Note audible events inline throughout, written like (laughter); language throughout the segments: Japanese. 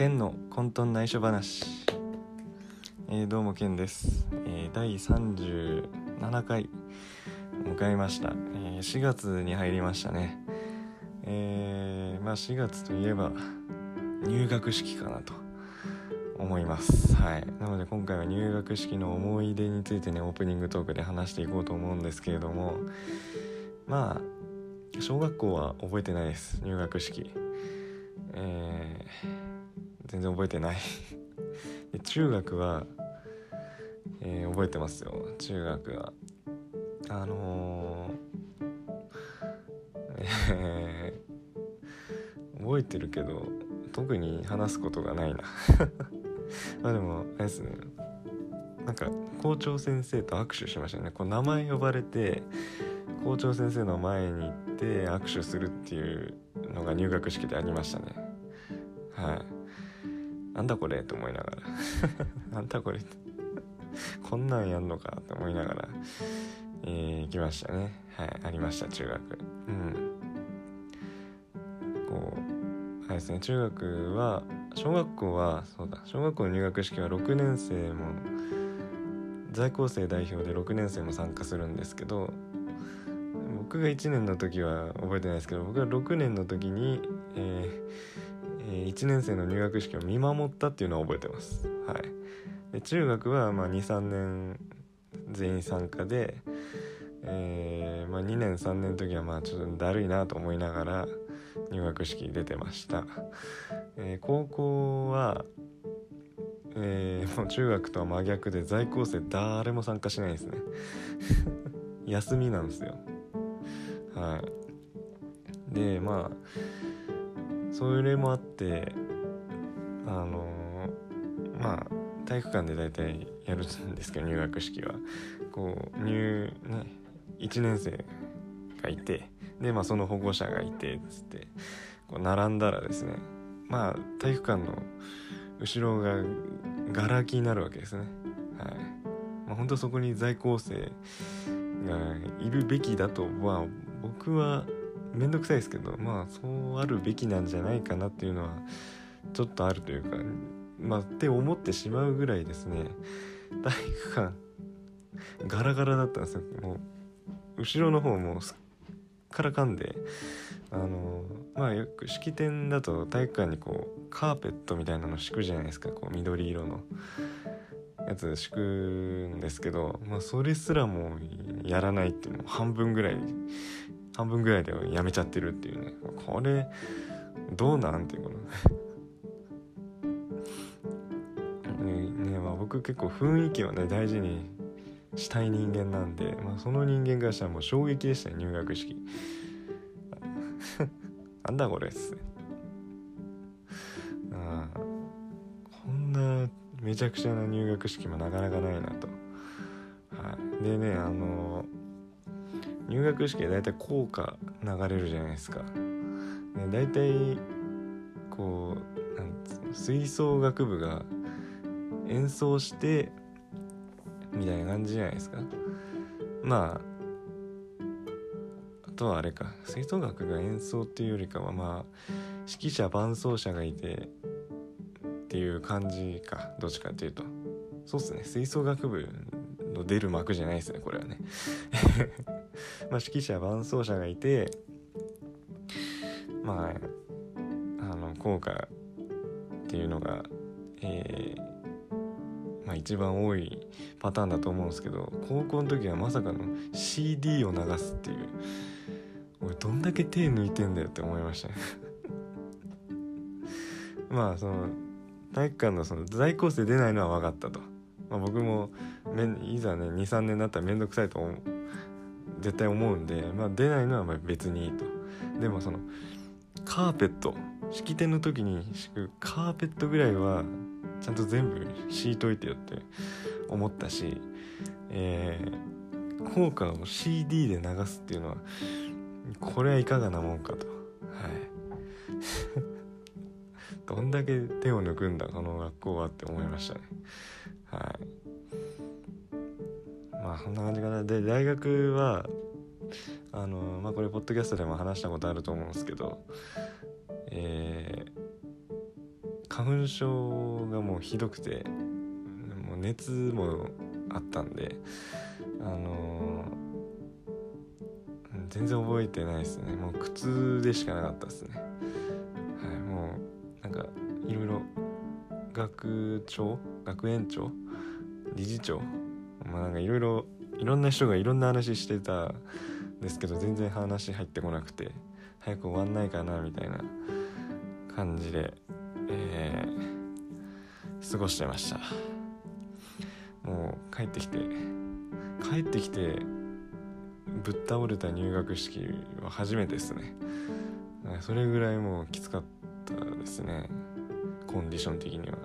ケンの混沌内緒話、えー、どうもケンです、えー第37回迎えました、えー4月に入りましたね。えーまあ4月といえば入学式かなと思います。はい。なので今回は入学式の思い出についてねオープニングトークで話していこうと思うんですけれどもまあ小学校は覚えてないです。入学式。えー全然覚えてない。(laughs) で中学は、えー覚えてますよ。中学は。あのーえー覚えてるけど特に話すことがないな。(laughs) まあでもあれですね。なんか校長先生と握手しましたね。こう名前呼ばれて校長先生の前に行って握手するっていうのが入学式でありましたね。はい。なんだこれと思いながら。(laughs) なんだこれ。こんなんやんのかと思いながら、えー、行きましたね。はいありました中学。うん。こうあれですね中学は小学校はそうだ小学校の入学式は6年生も在校生代表で6年生も参加するんですけど僕が1年の時は覚えてないですけど僕が6年の時に、えーえー1年生の入学式を見守ったっていうのは覚えてます。はい、で中学は23年全員参加で、えーまあ、2年3年の時はまあちょっとだるいなと思いながら入学式出てました。えー高校はえーもう中学とは真逆で在校生誰も参加しないですね (laughs) 休みなんですよはいでまあそれもあってあのまあ体育館で大体やるんですけど入学式は。こう入ね1年生がいてでまあその保護者がいてっつってこう並んだらですねまあ体育館の後ろががら空きになるわけですね。はい。まあ本当そこに在校生がいるべきだとは僕は面倒くさいですけどまあそうあるべきなんじゃないかなっていうのはちょっとあるというかまあって思ってしまうぐらいですね。体育館ガラガラだったんですよ。もう後ろの方もすっからかんであのまあよく式典だと体育館にこうカーペットみたいなの敷くじゃないですか。こう緑色の。やつ敷くんですけど、まあ、それすらもやらないっていうの半分ぐらい半分ぐらいでやめちゃってるっていうね。これどうなんていうこの (laughs) ねねまあ僕結構雰囲気をね大事にしたい人間なんで、まあ、その人間からしたらもう衝撃でしたね入学式。(laughs) なんだこれっすあこんなめちゃくちゃな入学式もなかなかないなと、はい、でねあの入学式で大体校歌流れるじゃないですか、ね、大体こうなんつ吹奏楽部が演奏してみたいな感じじゃないですか。まああとはあれか。吹奏楽が演奏っていうよりかはまあ指揮者伴奏者がいてっていう感じか。どっちかっていうと。そうっすね。吹奏楽部の出る幕じゃないですねこれはね。まあ指揮者伴奏者がいてまああの効果っていうのがえーまあ一番多いパターンだと思うんですけど高校の時はまさかの CD を流すっていう。俺どんだけ手抜いてんだよって思いましたね。(laughs) まあその体育館のその在校生出ないのは分かったと、まあ、僕もいざね23年になったら面倒くさいと思う。絶対思うんで、まあ、出ないのはま別にいいと。でもそのカーペット式典の時に敷くカーペットぐらいはちゃんと全部敷いといてよって思ったし、えー、効果を CD で流すっていうのはこれはいかがなもんかと。はい。(laughs) どんだけ手を抜くんだこの学校はって思いましたね。はい。まあそんな感じかな。で大学はあのまあこれポッドキャストでも話したことあると思うんですけどえー花粉症がもうひどくてもう熱もあったんであのー、全然覚えてないですね。もう苦痛でしかなかったですね。はいもうなんかいろいろ学長学園長理事長まあなんかいろいろいろんな人がいろんな話してたんですけど全然話入ってこなくて早く終わんないかなみたいな感じで、えー、過ごしてました。もう帰ってきて帰ってきてぶっ倒れた入学式は初めてですね。それぐらいもうきつかったですね。コンディション的には。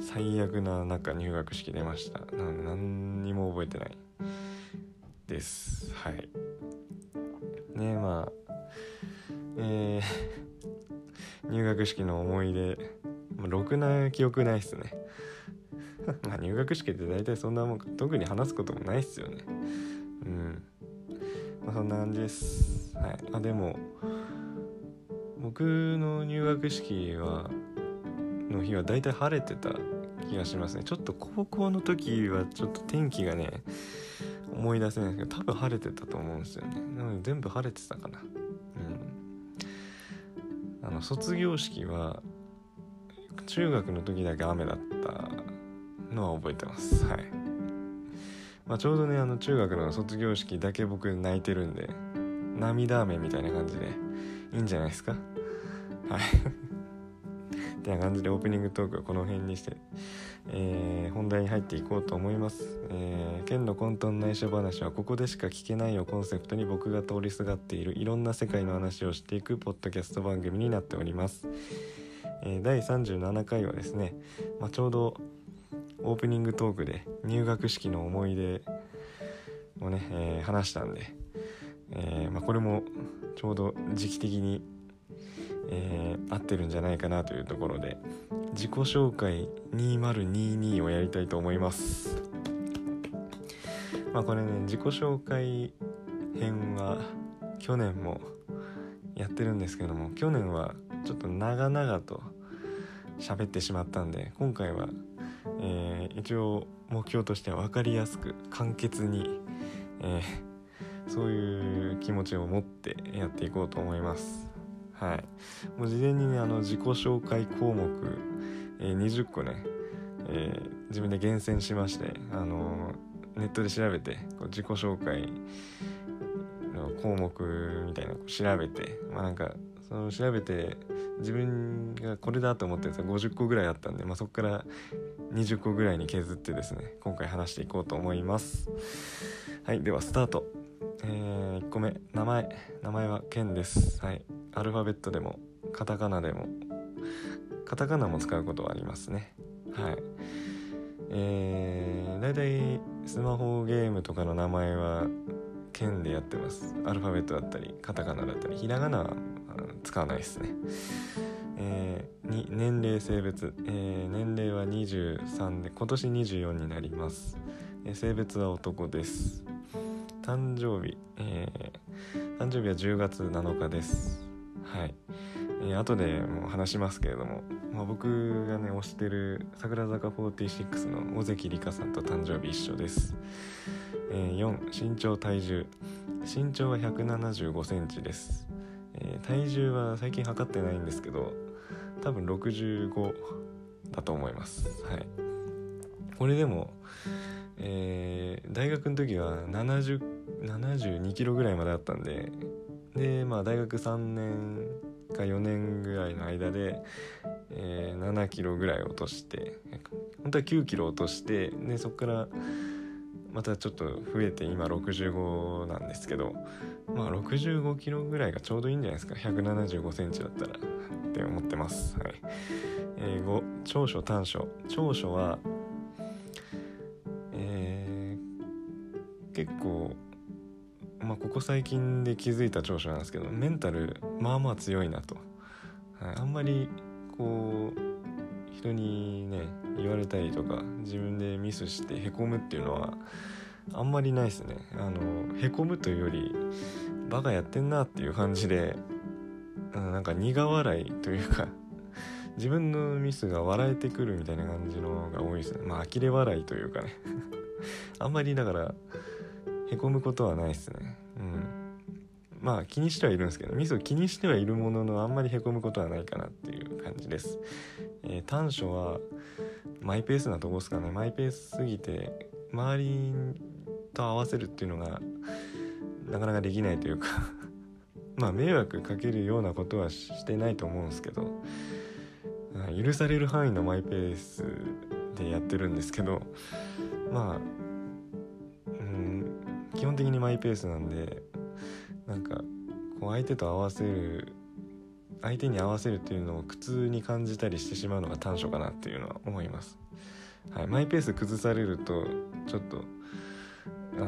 最悪な中入学式出ました。なので何にも覚えてない。です。はい。ねまあえー、(laughs) 入学式の思い出、まあ、ろくな記憶ないっすね。(laughs) まあ入学式って大体そんなもん特に話すこともないっすよね。うん。まあそんな感じです。はい。あでも僕の入学式はの日は大体晴れてた気がしますね。ちょっと高校の時はちょっと天気がね思い出せないんですけど多分晴れてたと思うんですよね。なので全部晴れてたかな。うん。あの卒業式は中学の時だけ雨だったのは覚えてます。はい。まあ、ちょうどねあの中学の卒業式だけ僕泣いてるんで涙雨みたいな感じでいいんじゃないですか。はい。てな感じでオープニングトークはこの辺にして、えー、本題に入っていこうと思います、えー、剣の混沌内緒話はここでしか聞けないをコンセプトに僕が通りすがっているいろんな世界の話をしていくポッドキャスト番組になっております、えー、第37回はですね、まあ、ちょうどオープニングトークで入学式の思い出をね、えー、話したんで、えーまあ、これもちょうど時期的にえー、合ってるんじゃないかなというところで自己紹介2022をやりたいと思います。まあこれね自己紹介編は去年もやってるんですけども去年はちょっと長々と喋ってしまったんで今回は、えー、一応目標としては分かりやすく簡潔に、えー、そういう気持ちを持ってやっていこうと思います。はい、もう事前にねあの自己紹介項目、えー、20個ね、えー、自分で厳選しまして、あのー、ネットで調べてこう自己紹介の項目みたいなのを調べてまあなんかその調べて自分がこれだと思ったやつが50個ぐらいあったんで、まあ、そこから20個ぐらいに削ってですね今回話していこうと思います。はいではスタート。えー、1個目名前名前はケンです。はい。アルファベットでもカタカナでもカタカナも使うことはありますね。はい。えー、だいたいスマホゲームとかの名前は剣でやってます。アルファベットだったりカタカナだったりひらがなは使わないですね。えー、に年齢性別、えー、年齢は23で今年24になります、えー、性別は男です。誕生日、えー、誕生日は10月7日です。はい、えー、後でもう話しますけれども、まあ、僕がね推してる桜坂46の尾関里香さんと誕生日一緒です、えー、4身長体重。身長は1 7 5センチです、えー、体重は最近測ってないんですけど多分65だと思います。はい。これでもえー、大学の時は70 72キロぐらいまであったんででまあ大学3年か4年ぐらいの間で、えー、7キロぐらい落として本当は9キロ落としてでそこからまたちょっと増えて今65なんですけどまあ65キロぐらいがちょうどいいんじゃないですか。175センチだったらって思ってます。はい、えー、5長所短所。長所はえー、結構まあ、ここ最近で気づいた長所なんですけどメンタルまあまあ強いなと、はい、あんまりこう人にね言われたりとか自分でミスしてへこむっていうのはあんまりないですね。あのへこむというよりバカやってんなっていう感じで、うん、なんか苦笑いというか自分のミスが笑えてくるみたいな感じのが多いですね。まあ呆れ笑いというかね。(laughs) あんまりだからへこむことはないですね。まあ気にしてはいるんですけどミスを気にしてはいるもののあんまりへこむことはないかなっていう感じです、えー、短所はマイペースなとこですかね。マイペースすぎて周りと合わせるっていうのがなかなかできないというか (laughs) まあ迷惑かけるようなことはしてないと思うんですけど許される範囲のマイペースでやってるんですけどまあうん基本的にマイペースなんでなんかこう相手と合わせる相手に合わせるっていうのを苦痛に感じたりしてしまうのが短所かなっていうのは思います、はい、マイペース崩されるとちょっとあの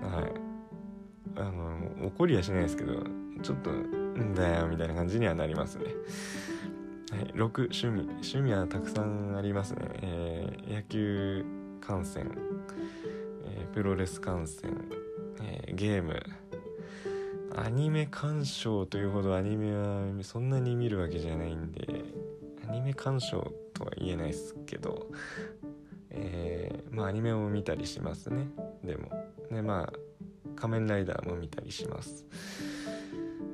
ー、(laughs) はい。あの怒りはしないですけどちょっとんだよみたいな感じにはなりますね。はい、6趣味。趣味はたくさんありますね、えー、野球観戦、えー、プロレス観戦、ゲーム。アニメ鑑賞というほどアニメはそんなに見るわけじゃないんでアニメ鑑賞とは言えないですけどえー、まあアニメも見たりしますね。でも。ねまあ仮面ライダーも見たりします。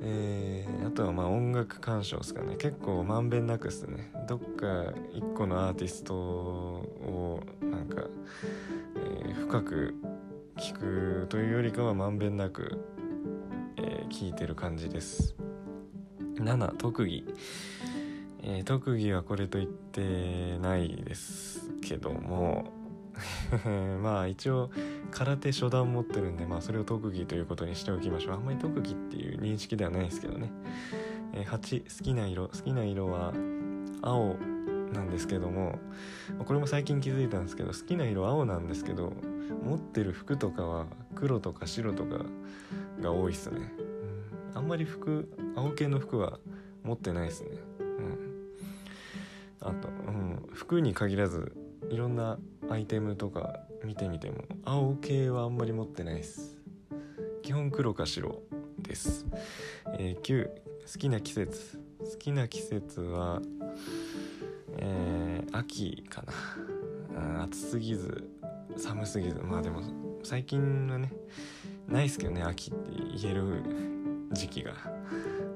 えー、あとはまあ音楽鑑賞ですかね。結構まんべんなくっすね。どっか一個のアーティストをなんか、えー、深く聞くというよりかはまんべんなく、えー、聞いてる感じです。7特技、えー、特技はこれと言ってないですけども (laughs) まあ一応空手初段持ってるんでまあそれを特技ということにしておきましょう。あんまり特技っていう認識ではないですけどね、えー、8好きな色。好きな色は青なんですけどもこれも最近気づいたんですけど好きな色青なんですけど持ってる服とかは黒とか白とかが多いっすね、うん、あんまり服青系の服は持ってないですね。うん。あと、うん、服に限らずいろんなアイテムとか見てみても青系はあんまり持ってないです。基本黒か白です、えー、9好きな季節。好きな季節はえー、秋かな。暑すぎず寒すぎず。まあでも最近はねないっすけどね秋って言える時期が。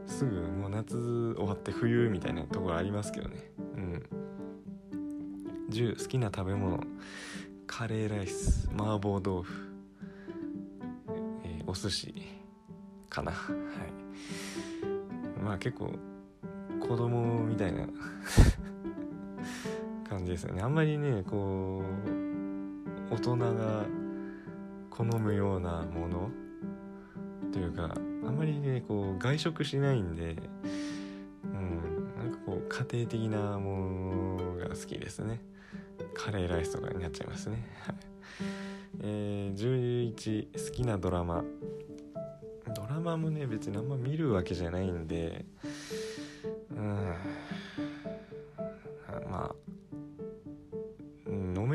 すぐもう夏終わって冬みたいなところありますけどね。うん。10好きな食べ物。カレーライス麻婆豆腐、えー、お寿司かな。はい。まあ結構子供みたいな。感じですよね。あんまりねこう大人が好むようなものというかあんまりねこう外食しないんでうんなんかこう家庭的なものが好きですね。カレーライスとかになっちゃいますね。えー、11好きなドラマ。ドラマもね別にあんま見るわけじゃないんでうん。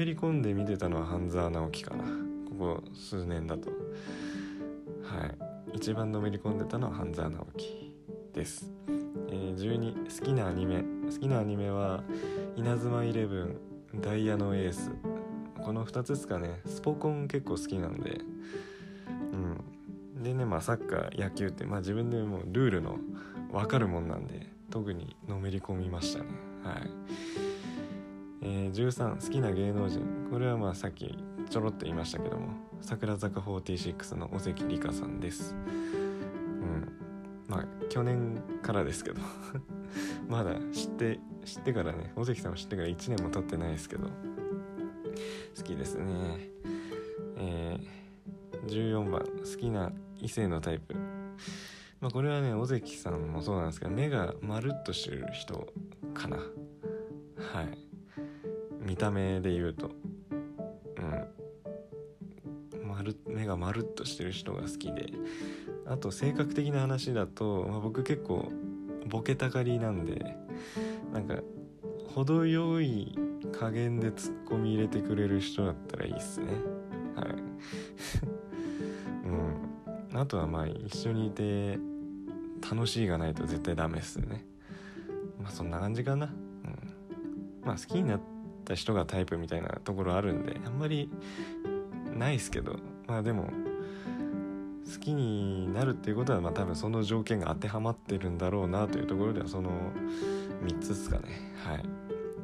り込んで見てたのは半沢直樹かな。ここ数年だとはい。一番のめり込んでたのは半沢直樹です、えー、12好きなアニメ。好きなアニメは「稲妻イレブン」ダイヤのエース。この2つですかね。スポコン結構好きなんで。うん。でねまあサッカー野球ってまあ自分でもうルールの分かるもんなんで特にのめり込みましたね。はい、えー、13好きな芸能人。これはまあさっきちょろっと言いましたけども。櫻坂46の尾関里香さんです。うん。まあ去年からですけど。(laughs) まだ知って知ってからね尾関さんを知ってから1年も経ってないですけど。好きですね。えー、14番好きな異性のタイプ。まあこれはね尾関さんもそうなんですけど目がまるっとしてる人かな。はい。見た目で言うと。うん。まる目がまるっとしてる人が好きで。あと性格的な話だと、まあ、僕結構ボケたがりなんでなんか程よい加減でツッコミ入れてくれる人だったらいいっすね。はい。うん。あとはまあ一緒にいて楽しいがないと絶対ダメっすね。まあそんな感じかな、うん、まあ好きになった人がタイプみたいなところあるんであんまりないっすけどまあでも好きになるっていうことはまあ多分その条件が当てはまってるんだろうなというところではその3つですかね。はい。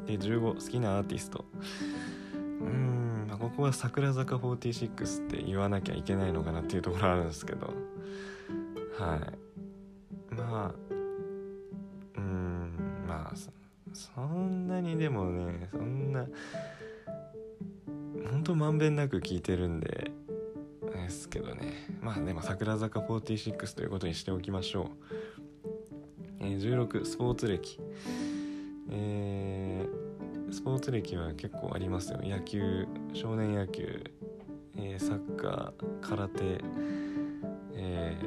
で15好きなアーティスト。うーん、まあ、ここは桜坂46って言わなきゃいけないのかなっていうところあるんですけど。はい。まあそんなにでもねそんなほんとまんべんなく聞いてるんでですけどね。まあでも桜坂46ということにしておきましょう、えー、16スポーツ歴。えー、スポーツ歴は結構ありますよ。野球少年野球、えー、サッカー空手、え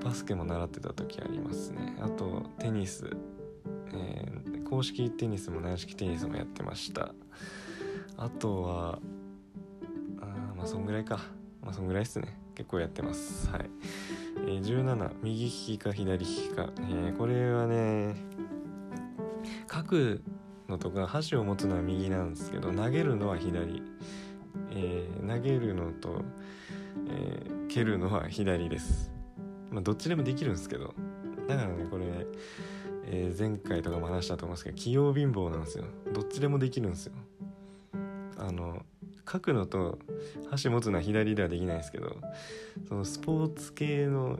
ー、バスケも習ってた時ありますね。あとテニス、え、公式テニスも軟式テニスもやってました。あとはあまあそんぐらいか。まあそんぐらいっすね。結構やってます。はい、えー、17右利きか左利きか、えー、これはね書くのとか箸を持つのは右なんですけど投げるのは左、えー、投げるのと、えー、蹴るのは左です。まあどっちでもできるんですけど。だからねこれ、えー、前回とかも話したと思うんですけど器用貧乏なんですよ。どっちでもできるんですよ。あの書くのと箸持つのは左ではできないですけどそのスポーツ系の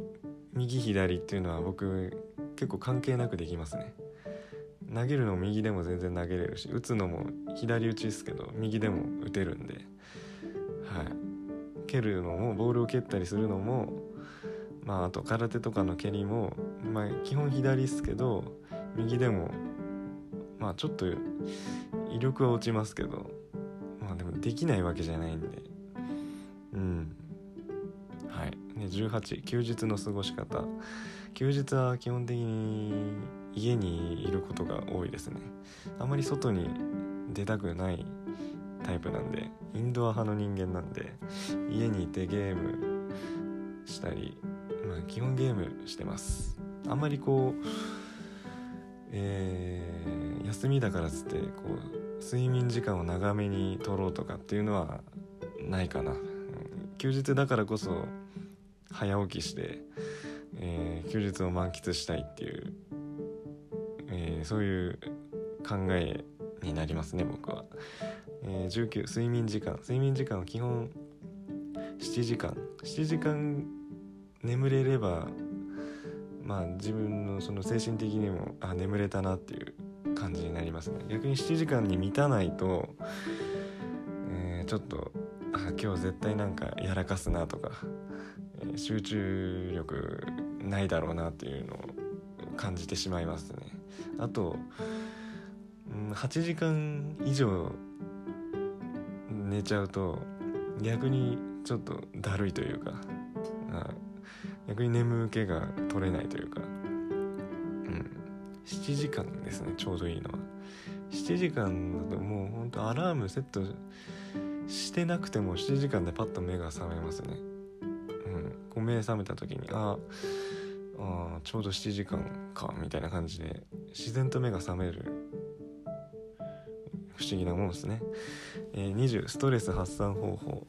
右左っていうのは僕結構関係なくできますね。投げるの右でも全然投げれるし打つのも左打ちですけど右でも打てるんで。はい。蹴るのもボールを蹴ったりするのもまああと空手とかの蹴りもまあ基本左っすけど右でもまあちょっと威力は落ちますけどまあでもできないわけじゃないんで。うん。はい。ね18休日の過ごし方。休日は基本的に家にいることが多いですね。あまり外に出たくないタイプなんでインドア派の人間なんで家にいてゲームしたり基本ゲームしてます。あんまりこうえー、休みだからっつってこう睡眠時間を長めに取ろうとかっていうのはないかな、休日だからこそ早起きして、えー、休日を満喫したいっていうえー、そういう考えになりますね僕は、えー、19睡眠時間。睡眠時間は基本7時間。7時間眠れればまあ自分のその精神的にもあ眠れたなっていう感じになりますね。逆に7時間に満たないと、えー、ちょっとあ今日絶対なんかやらかすなとか、えー、集中力ないだろうなっていうのを感じてしまいますね。あと、うん、8時間以上寝ちゃうと逆にちょっとだるいというか逆に眠気が取れないというか。うん。7時間ですねちょうどいいのは。7時間だともうほんとアラームセットしてなくても7時間でパッと目が覚めますね。うん。こう目覚めた時にああちょうど7時間かみたいな感じで自然と目が覚める。不思議なもんですね、えー、20ストレス発散方法。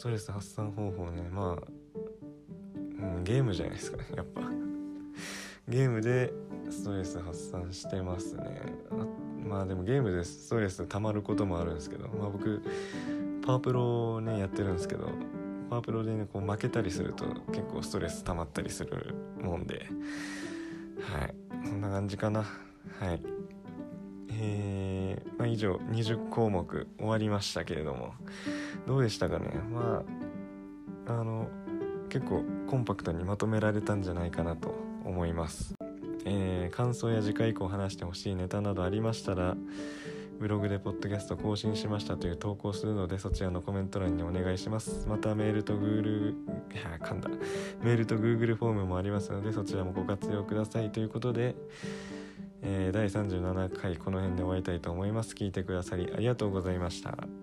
トレス発散方法ね。まあ、うん、ゲームじゃないですかね。やっぱ。ゲームでストレス発散してますね。まあでもゲームでストレス溜まることもあるんですけど。まあ僕パワープロねやってるんですけど。パワープロでねこう負けたりすると結構ストレス溜まったりするもんで。はい。そんな感じかな。はい。えー、上20項目終わりましたけれども。どうでしたかね？まああの結構コンパクトにまとめられたんじゃないかなと思います、えー、感想や次回以降話してほしいネタなどありましたらブログでポッドキャスト更新しましたという投稿するのでそちらのコメント欄にお願いします。またメールと Google いや噛んだ。メールと Google フォームもありますのでそちらもご活用くださいということで、えー、第37回この辺で終わりたいと思います。聞いてくださりありがとうございました。